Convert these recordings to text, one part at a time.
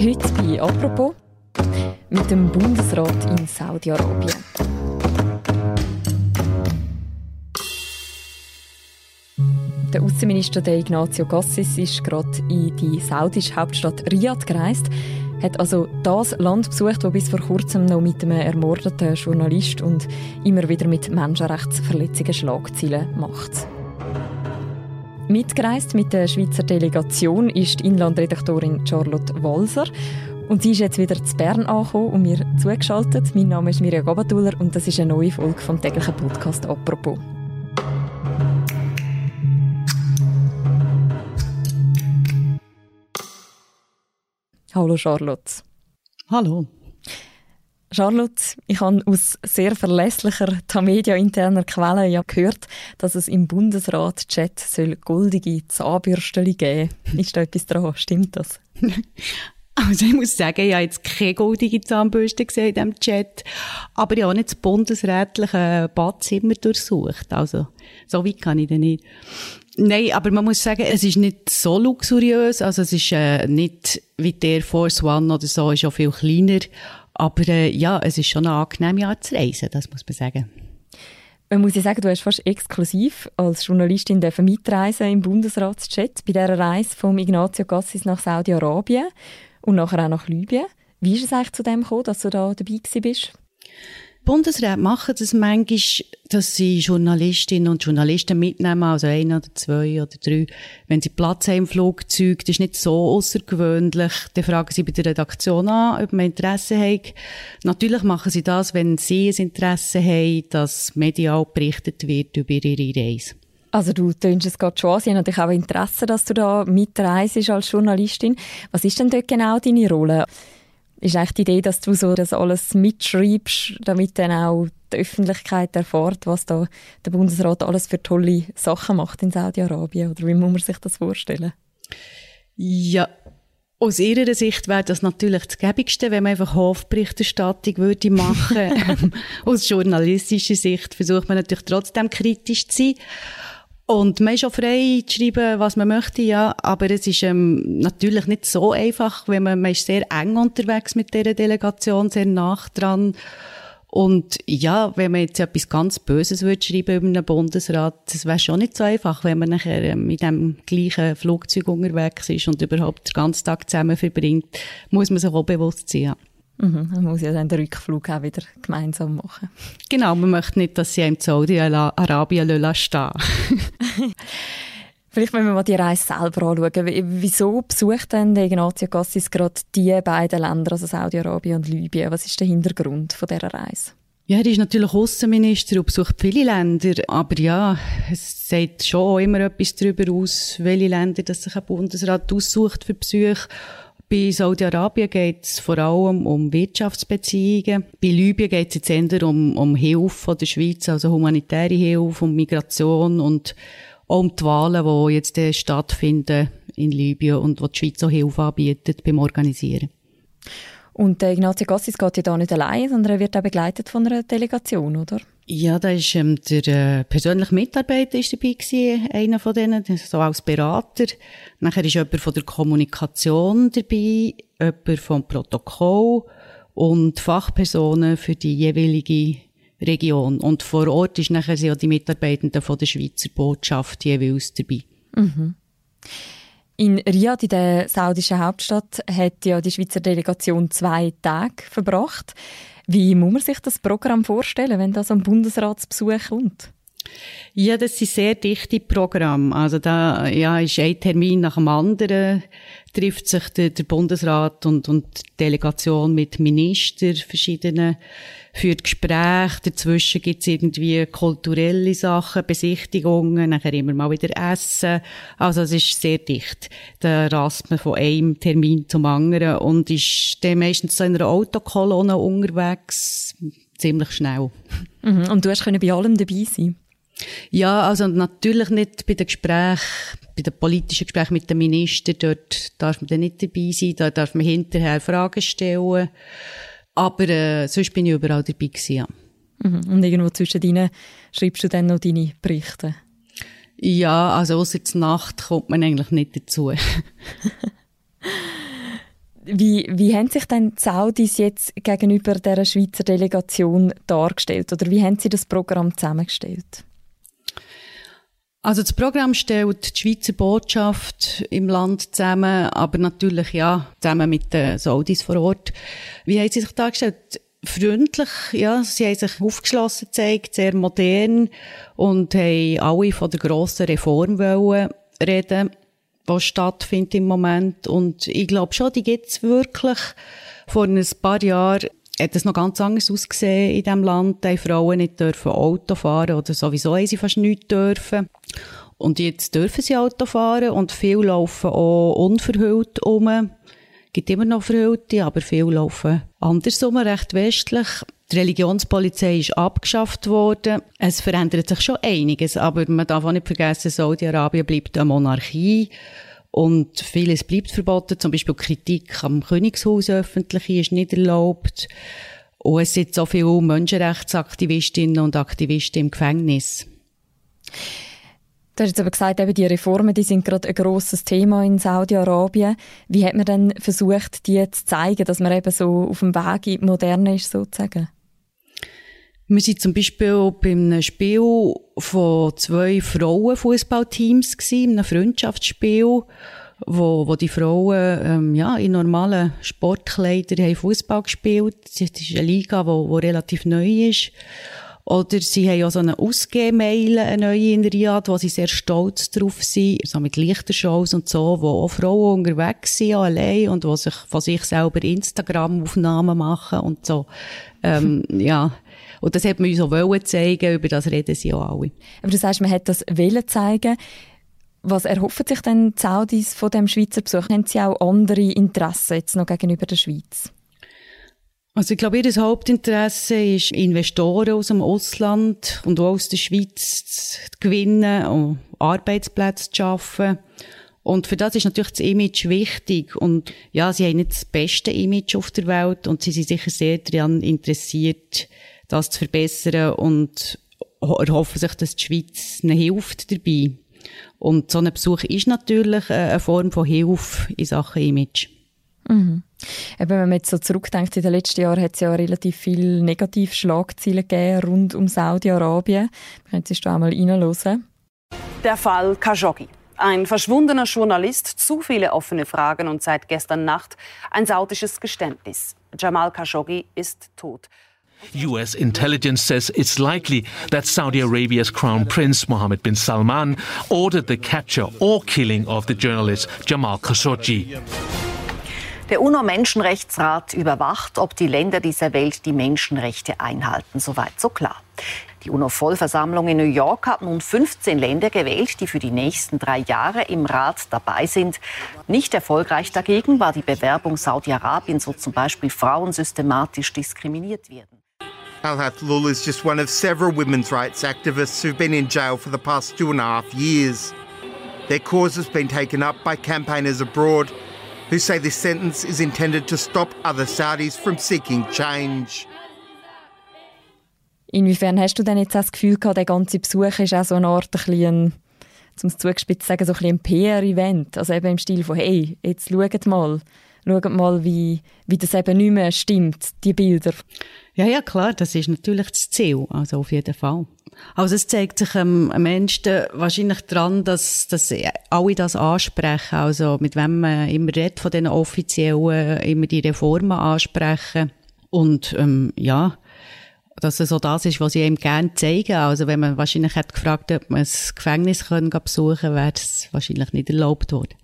Heute bei «Apropos» mit dem Bundesrat in Saudi-Arabien. Der Außenminister Ignazio Gassis ist gerade in die saudische Hauptstadt Riyadh gereist, hat also das Land besucht, das bis vor kurzem noch mit einem ermordeten Journalist und immer wieder mit Menschenrechtsverletzungen Schlagzeilen macht. Mitgereist mit der Schweizer Delegation ist die Inlandredaktorin Charlotte Walser. Und sie ist jetzt wieder zu Bern angekommen und mir zugeschaltet. Mein Name ist Mirja Gabatuller und das ist eine neue Folge vom täglichen Podcast «Apropos». Hallo Charlotte. Hallo. Charlotte, ich habe aus sehr verlässlicher Tamedia-interner Quelle ja gehört, dass es im Bundesrat-Chat goldige Zahnbürsten geben soll. Ist da etwas dran? Stimmt das? Also ich muss sagen, ich habe jetzt keine goldige Zahnbürste gesehen in diesem Chat, aber ich habe auch nicht das bundesrätliche Badzimmer durchsucht. Also so weit kann ich denn nicht. Nein, aber man muss sagen, es ist nicht so luxuriös. Also es ist äh, nicht wie der Force One oder so, ist auch viel kleiner. Aber äh, ja, es ist schon eine angenehme Art zu reisen, das muss man sagen. Man muss ja sagen, du hast fast exklusiv als Journalistin mitreisen im Bundesratschat bei dieser Reise von Ignazio Gassis nach Saudi-Arabien und nachher auch nach Libyen. Wie ist es eigentlich zu dem gekommen, dass du da dabei bist? Bundesräte machen das manchmal, dass sie Journalistinnen und Journalisten mitnehmen, also ein oder zwei oder drei. Wenn sie Platz haben im Flugzeug, das ist nicht so außergewöhnlich, dann fragen sie bei der Redaktion an, ob man Interesse hat. Natürlich machen sie das, wenn sie ein Interesse haben, dass medial berichtet wird über ihre Reise. Also du tönst es gerade schon an, sie haben natürlich auch Interesse, dass du da mitreist als Journalistin. Was ist denn dort genau deine Rolle? Ist eigentlich die Idee, dass du so das alles mitschreibst, damit dann auch die Öffentlichkeit erfährt, was da der Bundesrat alles für tolle Sachen macht in Saudi-Arabien? Oder wie muss man sich das vorstellen? Ja, aus ihrer Sicht wäre das natürlich das Gäbigste, wenn man einfach Hofberichterstattung würde machen. aus journalistischer Sicht versucht man natürlich trotzdem kritisch zu sein. Und man ist auch frei zu schreiben, was man möchte, ja. Aber es ist ähm, natürlich nicht so einfach, wenn man, man ist sehr eng unterwegs mit dieser Delegation, sehr nach dran. Und ja, wenn man jetzt etwas ganz Böses würde schreiben über einen Bundesrat, das wäre schon nicht so einfach, wenn man nachher ähm, mit dem gleichen Flugzeug unterwegs ist und überhaupt den ganzen Tag zusammen verbringt, muss man sich auch bewusst sein, ja. Mhm, man muss ja dann den Rückflug auch wieder gemeinsam machen. Genau, man möchte nicht, dass sie im Saudi-Arabien stehen Vielleicht wenn wir mal die Reise selber anschauen. Wieso besucht denn der Ignazio Cassis gerade die beiden Länder, also Saudi-Arabien und Libyen? Was ist der Hintergrund von dieser Reise? Ja, er ist natürlich Außenminister und besucht viele Länder, aber ja, es sagt schon immer etwas darüber aus, welche Länder das sich ein Bundesrat aussucht für Besuche. Bei Saudi-Arabien geht es vor allem um Wirtschaftsbeziehungen. Bei Libyen geht es jetzt eher um, um Hilfe von der Schweiz, also humanitäre Hilfe, um Migration und auch um die Wahlen, die jetzt stattfinden in Libyen und wo die Schweiz auch Hilfe anbietet beim Organisieren. Und der Ignazio Gassis geht ja da nicht allein, sondern er wird auch begleitet von einer Delegation, oder? Ja, da ist ähm, der äh, persönliche Mitarbeiter ist dabei gewesen, einer von denen, so als Berater. Nachher ist jemand von der Kommunikation dabei, jemand vom Protokoll und Fachpersonen für die jeweilige Region. Und vor Ort ist nachher sind auch die Mitarbeitenden von der Schweizer Botschaft jeweils dabei. Mhm. In Riyadh, in der saudischen Hauptstadt, hat ja die Schweizer Delegation zwei Tage verbracht. Wie muss man sich das Programm vorstellen, wenn da so ein Bundesratsbesuch kommt? Ja, das sind sehr dichte Programme. Also da ja, ist ein Termin nach dem anderen, trifft sich der, der Bundesrat und, und die Delegation mit Ministern verschiedenen führt Gespräche, dazwischen gibt's irgendwie kulturelle Sachen, Besichtigungen, nachher immer mal wieder Essen. Also es ist sehr dicht. Da rast man von einem Termin zum anderen und ist dann meistens so in einer Autokolonne unterwegs, ziemlich schnell. Mhm. Und du hast bei allem dabei sein? Ja, also natürlich nicht bei den Gesprächen, bei den politischen Gesprächen mit den Ministern, dort darf man dann nicht dabei sein, da darf man hinterher Fragen stellen. Aber äh, sonst bin ich überall dabei gewesen, ja. Mhm. Und irgendwo zwischen deinen schreibst du dann noch deine Berichte? Ja, also außer zur Nacht kommt man eigentlich nicht dazu. Wie, wie haben sich denn die Saudis jetzt gegenüber der Schweizer Delegation dargestellt? Oder wie haben sie das Programm zusammengestellt? Also das Programm stellt die Schweizer Botschaft im Land zusammen, aber natürlich ja zusammen mit den Saudis vor Ort. Wie haben sie sich dargestellt? Freundlich, ja, sie haben sich aufgeschlossen gezeigt, sehr modern und haben alle von der grossen Reform reden, die stattfindet im Moment. Und ich glaube schon, die gibt's wirklich. Vor ein paar Jahren hat es noch ganz anders ausgesehen in diesem Land. Die Frauen nicht dürfen Auto fahren oder sowieso haben sie fast nichts dürfen. Und jetzt dürfen sie Auto fahren und viele laufen auch unverhüllt um. Gibt immer noch Verhüllte, aber viele laufen andersrum, recht westlich. Die Religionspolizei ist abgeschafft worden. Es verändert sich schon einiges, aber man darf auch nicht vergessen, Saudi-Arabien bleibt eine Monarchie. Und vieles bleibt verboten, zum Beispiel Kritik am Königshaus öffentlich ist nicht erlaubt. Und es sind so viele Menschenrechtsaktivistinnen und Aktivisten im Gefängnis. Du hast jetzt aber gesagt, eben die Reformen, die sind gerade ein grosses Thema in Saudi-Arabien. Wie hat man denn versucht, die zu zeigen, dass man eben so auf dem Weg in die Moderne ist, sozusagen? Wir sind zum Beispiel bei einem Spiel von zwei Frauenfußballteams gewesen, einem Freundschaftsspiel, wo, wo die Frauen ähm, ja, in normalen Sportkleidern Fußball gespielt. Das ist eine Liga, die wo, wo relativ neu ist. Oder sie haben auch so eine Ausgehmeile, eine neue in Riyadh, wo sie sehr stolz drauf sind, so mit Lichtershows und so, wo auch Frauen unterwegs sind, allein, und wo sich von sich selber Instagram-Aufnahmen machen und so. Ähm, ja. Und das hat man uns auch wollen zeigen, über das reden sie auch alle. Aber du sagst, man hat das wollen zeigen. Was erhoffen sich denn die Saudis von dem Schweizer Besuch? Haben sie auch andere Interessen jetzt noch gegenüber der Schweiz? Also ich glaube, ihr Hauptinteresse ist, Investoren aus dem Ausland und auch aus der Schweiz zu gewinnen und Arbeitsplätze zu schaffen. Und für das ist natürlich das Image wichtig. Und ja, sie haben nicht das beste Image auf der Welt und sie sind sicher sehr daran interessiert, das zu verbessern und erhoffen sich, dass die Schweiz ihnen hilft dabei. Und so ein Besuch ist natürlich eine Form von Hilfe in Sachen Image. Mhm. Eben, wenn man jetzt so zurückdenkt, in den letzten Jahren hat es ja relativ viele Negativschlagzeilen gegeben rund um Saudi-Arabien. Wir können es da mal reinhören. Der Fall Khashoggi. Ein verschwundener Journalist, zu viele offene Fragen und seit gestern Nacht ein saudisches Geständnis. Jamal Khashoggi ist tot. US intelligence says it's likely that Saudi Arabia's Crown Prince Mohammed bin Salman ordered the capture or killing of the journalist Jamal Khashoggi. Der UNO-Menschenrechtsrat überwacht, ob die Länder dieser Welt die Menschenrechte einhalten. Soweit so klar. Die UNO-Vollversammlung in New York hat nun 15 Länder gewählt, die für die nächsten drei Jahre im Rat dabei sind. Nicht erfolgreich dagegen war die Bewerbung Saudi-Arabiens, wo zum Beispiel Frauen systematisch diskriminiert werden. Al Lul is just one of several women's rights activists who've been in jail for the past two and a half years. Their cause has been taken up by campaigners abroad who say this sentence is intended to stop other Saudis from seeking change. Inwiefern hast du denn jetzt das Gefühl gehabt, der ganze Besuch ist auch so eine Art, ein bisschen, zum zugespitzt sagen, so ein, ein PR-Event? Also eben im Stil von, hey, jetzt schaut mal, schaut mal, wie, wie das eben nicht mehr stimmt, die Bilder. Ja, ja, klar, das ist natürlich das Ziel, also auf jeden Fall. Also es zeigt sich ähm, am Ende wahrscheinlich daran, dass, dass alle das ansprechen, also mit wem man immer redet von den Offiziellen, immer die Reformen ansprechen und ähm, ja, dass es so das ist, was sie ihm gerne zeigen. Also wenn man wahrscheinlich hätte gefragt, ob man das Gefängnis können besuchen können, wäre es wahrscheinlich nicht erlaubt worden.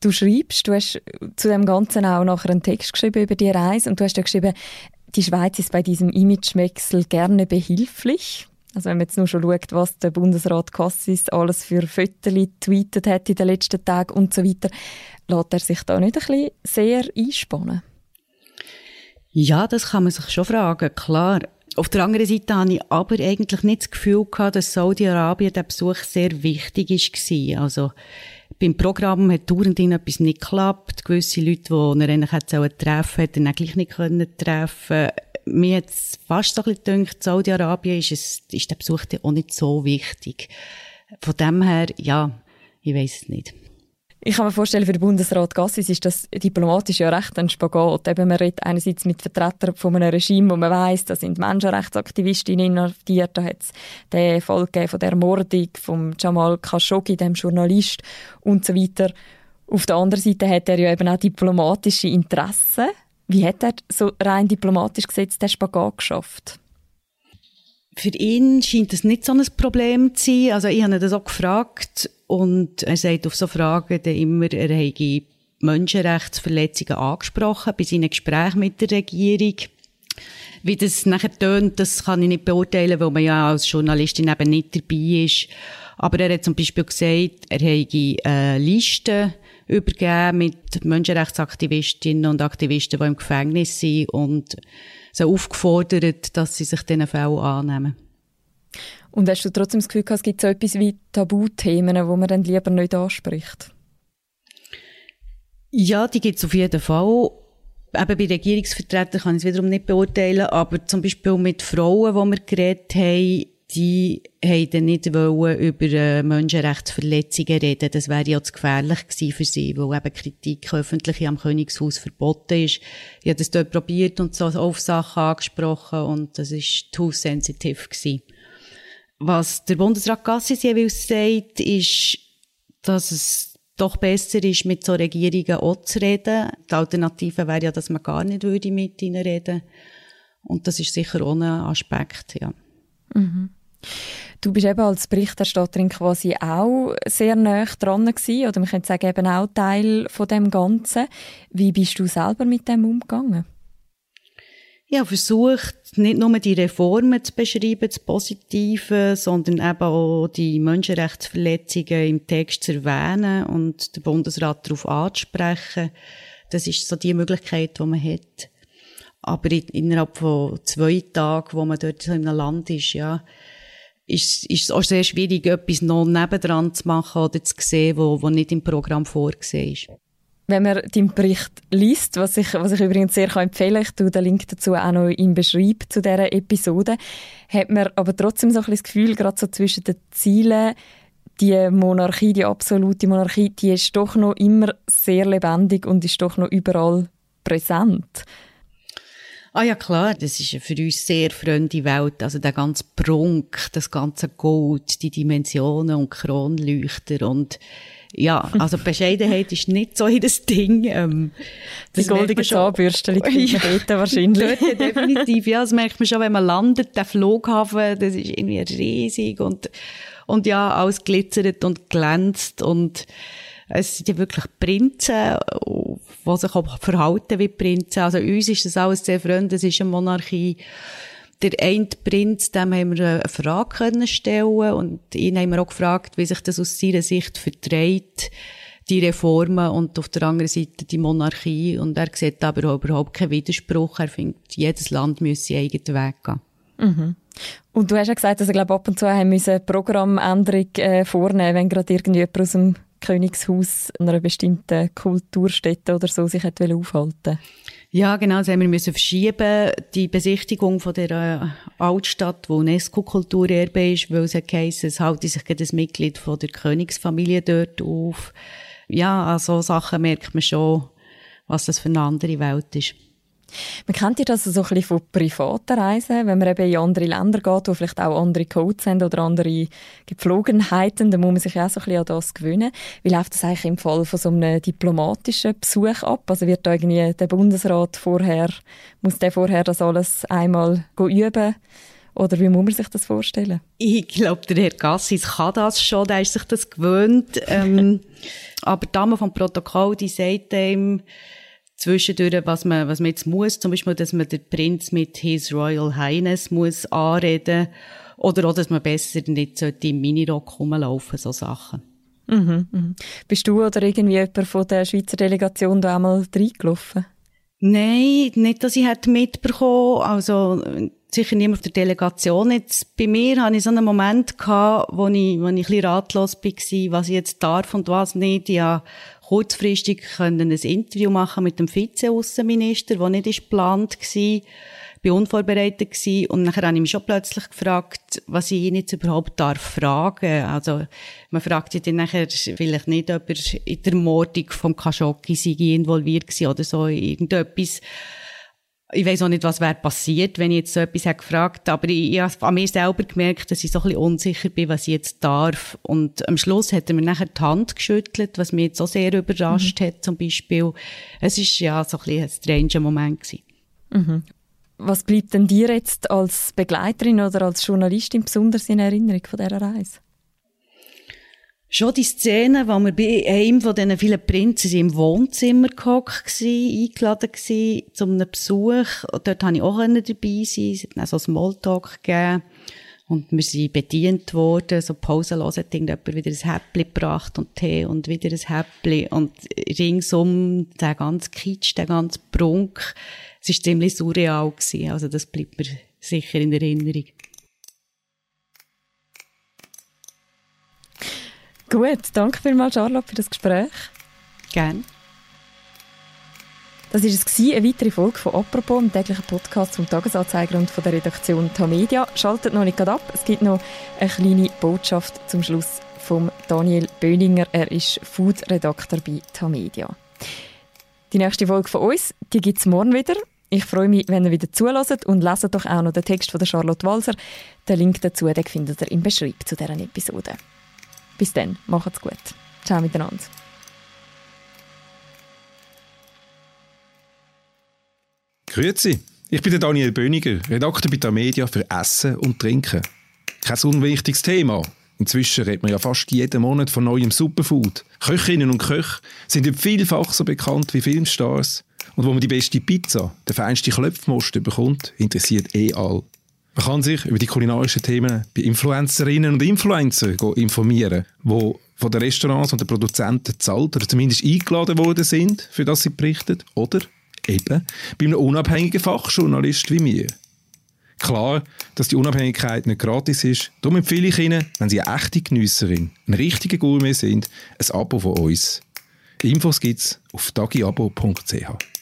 Du schreibst, du hast zu dem Ganzen auch nachher einen Text geschrieben über die Reise und du hast ja geschrieben, die Schweiz ist bei diesem Imagewechsel gerne behilflich. Also wenn man jetzt nur schon schaut, was der Bundesrat Cassis alles für Fotos tweetet hat in den letzten Tagen und so weiter, lässt er sich da nicht ein bisschen sehr einspannen? Ja, das kann man sich schon fragen, klar. Auf der anderen Seite habe ich aber eigentlich nicht das Gefühl dass Saudi-Arabien der Besuch sehr wichtig war. Also, beim Programm hat dauernd etwas nicht geklappt. Gewisse Leute, die er eigentlich hätte treffen hätte er gleich nicht können treffen Mir hat es fast so ein bisschen gedacht, Saudi-Arabien ist, es, ist der Besuch auch nicht so wichtig. Von dem her, ja, ich weiß es nicht. Ich kann mir vorstellen, für den Bundesrat Gassis ist das diplomatisch ja recht ein Spagat. Eben, man redet einerseits mit Vertretern von einem Regime, wo man weiß, da sind Menschenrechtsaktivistinnen inhaftiert, da hat es den Fall von der Ermordung von Jamal Khashoggi, dem Journalist und so weiter. Auf der anderen Seite hat er ja eben auch diplomatische Interessen. Wie hat er so rein diplomatisch gesetzt den Spagat geschafft? Für ihn scheint das nicht so ein Problem zu sein. Also ich habe ihn das auch gefragt und er sagt auf so Fragen dann immer, er habe Menschenrechtsverletzungen angesprochen bei seinen Gesprächen mit der Regierung. Wie das nachher tönt, das kann ich nicht beurteilen, weil man ja als Journalistin eben nicht dabei ist. Aber er hat zum Beispiel gesagt, er habe eine Liste übergeben mit Menschenrechtsaktivistinnen und Aktivisten, die im Gefängnis sind und so aufgefordert, dass sie sich diesen Fällen annehmen. Und hast du trotzdem das Gefühl, es gibt so etwas wie Tabuthemen, die man dann lieber nicht anspricht? Ja, die gibt es auf jeden Fall. Eben bei Regierungsvertretern kann ich es wiederum nicht beurteilen, aber zum Beispiel mit Frauen, die wir geredet haben, die haben nicht wollen über äh, Menschenrechtsverletzungen reden. Das wäre ja zu gefährlich gewesen für sie, weil eben Kritik öffentlich am Königshaus verboten ist. Ich habe das dort probiert und so auf Sachen angesprochen und das ist too sensitive gewesen. Was der Bundesrat Gassis jeweils sagt, ist, dass es doch besser ist, mit so Regierungen auch zu reden. Die Alternative wäre ja, dass man gar nicht würde mit ihnen reden Und das ist sicher ein Aspekt, ja. Mhm. Du bist eben als Berichterstatterin quasi auch sehr nah dran gewesen, oder man könnte sagen, eben auch Teil von dem Ganzen. Wie bist du selber mit dem umgegangen? Habe versucht, nicht nur die Reformen zu beschreiben, das Positive, sondern eben auch die Menschenrechtsverletzungen im Text zu erwähnen und den Bundesrat darauf anzusprechen. Das ist so die Möglichkeit, die man hat. Aber innerhalb von zwei Tagen, wo man dort in einem Land ist, ja, ist, ist es auch sehr schwierig, etwas noch nebendran zu machen oder zu sehen, wo, wo nicht im Programm vorgesehen ist. Wenn man deinen Bericht liest, was ich, was ich übrigens sehr empfehlen kann, ich tue den Link dazu auch noch im Beschreib zu dieser Episode, hat man aber trotzdem so ein das Gefühl, gerade so zwischen den Zielen, die Monarchie, die absolute Monarchie, die ist doch noch immer sehr lebendig und ist doch noch überall präsent. Ah ja, klar, das ist für uns sehr fremde Welt. Also der ganze Prunk, das ganze Gold, die Dimensionen und Kronleuchter und ja, also Bescheidenheit ist nicht so ihr Ding. Ähm, die goldige Zahnbürste liegt ja, dort wahrscheinlich. Dort definitiv, ja, das merkt man schon, wenn man landet, der Flughafen, das ist irgendwie riesig und, und ja, alles glitzert und glänzt und es sind ja wirklich Prinzen, die sich auch verhalten wie Prinzen. Also uns ist das alles sehr fremd, es ist eine Monarchie. Der eine Prinz, dem haben wir eine Frage können stellen und ihn haben wir auch gefragt, wie sich das aus seiner Sicht verträgt, die Reformen und auf der anderen Seite die Monarchie. Und er sieht aber auch überhaupt keinen Widerspruch. Er findet, jedes Land müsse seinen eigenen Weg gehen. Mhm. Und du hast ja gesagt, dass er glaub, ab und zu haben müssen Programmänderung äh, vornehmen, wenn gerade irgendjemand aus dem Königshaus einer bestimmten Kulturstätte oder so sich aufhalten ja, genau, das haben wir müssen verschieben. Die Besichtigung von der äh, Altstadt, wo UNESCO-Kulturerbe ist, weil es heisst, es halte sich ein Mitglied von der Königsfamilie dort auf. Ja, an so Sachen merkt man schon, was das für eine andere Welt ist. Man kennt ja das so ein bisschen von privaten Reisen, wenn man eben in andere Länder geht, wo vielleicht auch andere Codes haben oder andere Gepflogenheiten, dann muss man sich auch so ein bisschen an das gewöhnen. Wie läuft das eigentlich im Fall von so einem diplomatischen Besuch ab? Also wird da irgendwie der Bundesrat vorher, muss der vorher das alles einmal üben? Oder wie muss man sich das vorstellen? Ich glaube, der Herr Gassis kann das schon, der ist sich das gewöhnt. ähm, aber die Dame vom Protokoll, die sagt ihm, zwischendurch, was man, was man jetzt muss. Zum Beispiel, dass man den Prinz mit His Royal Highness muss anreden oder auch, dass man besser nicht im Minirock rumlaufen, so Sachen. Mhm, mhm. Bist du oder irgendwie jemand von der Schweizer Delegation da einmal reingelaufen? Nein, nicht, dass ich hätte mitbekommen. Also, sicher niemand auf der Delegation. Jetzt, bei mir hatte ich so einen Moment gehabt, wo ich, wo ich ein bisschen ratlos war, was ich jetzt darf und was nicht. Ich kurzfristig können ein Interview machen mit dem Vize-Außenminister, das nicht geplant war. bin unvorbereitet gewesen und nachher habe ich mich schon plötzlich gefragt, was ich ihn jetzt überhaupt darf fragen. Also, man fragt sich dann nachher vielleicht nicht, ob er in der Mordung vom Khashoggi involviert war oder so, irgendetwas ich weiß auch nicht, was wäre passiert, wenn ich jetzt so etwas hätte gefragt, aber ich, ich habe an mir selber gemerkt, dass ich so ein bisschen unsicher bin, was ich jetzt darf. Und am Schluss hat er mir nachher die Hand geschüttelt, was mich jetzt auch sehr überrascht mhm. hat, zum Beispiel. Es ist ja so ein bisschen ein stranger Moment gewesen. Mhm. Was bleibt denn dir jetzt als Begleiterin oder als Journalistin besonders in Erinnerung von dieser Reise? Schon die Szene, wo wir bei einem von diesen vielen Prinzen im Wohnzimmer gehockt waren, eingeladen waren, zu einem Besuch. Dort konnte ich auch dabei sein. Es hat dann so Smalltalk gegeben. Und wir sind bedient worden, so pausenlos hat irgendjemand wieder ein Häppli gebracht und Tee und wieder ein Häppli und ringsum der ganze Kitsch, der ganze Prunk. Es war ziemlich surreal gewesen. Also das bleibt mir sicher in Erinnerung. Gut, danke vielmals, Charlotte, für das Gespräch. Gerne. Das war es, eine weitere Folge von «Apropos», dem täglichen Podcast vom Tagesanzeiger und von der Redaktion Tamedia. Schaltet noch nicht ab, es gibt noch eine kleine Botschaft zum Schluss von Daniel Böninger. Er ist Food-Redakteur bei Tamedia. Die nächste Folge von uns, die gibt es morgen wieder. Ich freue mich, wenn ihr wieder zulässt und leset doch auch noch den Text von der Charlotte Walser. Den Link dazu den findet ihr im Beschreib zu dieser Episode. Bis dann, macht's gut. Ciao miteinander. Grüezi, ich bin Daniel Böniger, Redakteur bei der Media für Essen und Trinken. Kein unwichtiges Thema. Inzwischen redet man ja fast jeden Monat von neuem Superfood. Köchinnen und Köche sind vielfach so bekannt wie Filmstars. Und wo man die beste Pizza, den feinsten Klöpfmost bekommt, interessiert eh all. Man kann sich über die kulinarischen Themen bei Influencerinnen und Influencern informieren, die von den Restaurants und den Produzenten zahlt oder zumindest eingeladen worden sind, für das sie berichten. Oder eben bei einem unabhängigen Fachjournalist wie mir. Klar, dass die Unabhängigkeit nicht gratis ist, darum empfehle ich Ihnen, wenn Sie eine echte Genüsserin, ein richtiger Gourmet sind, ein Abo von uns. Infos gibt es auf dagiabo.ch.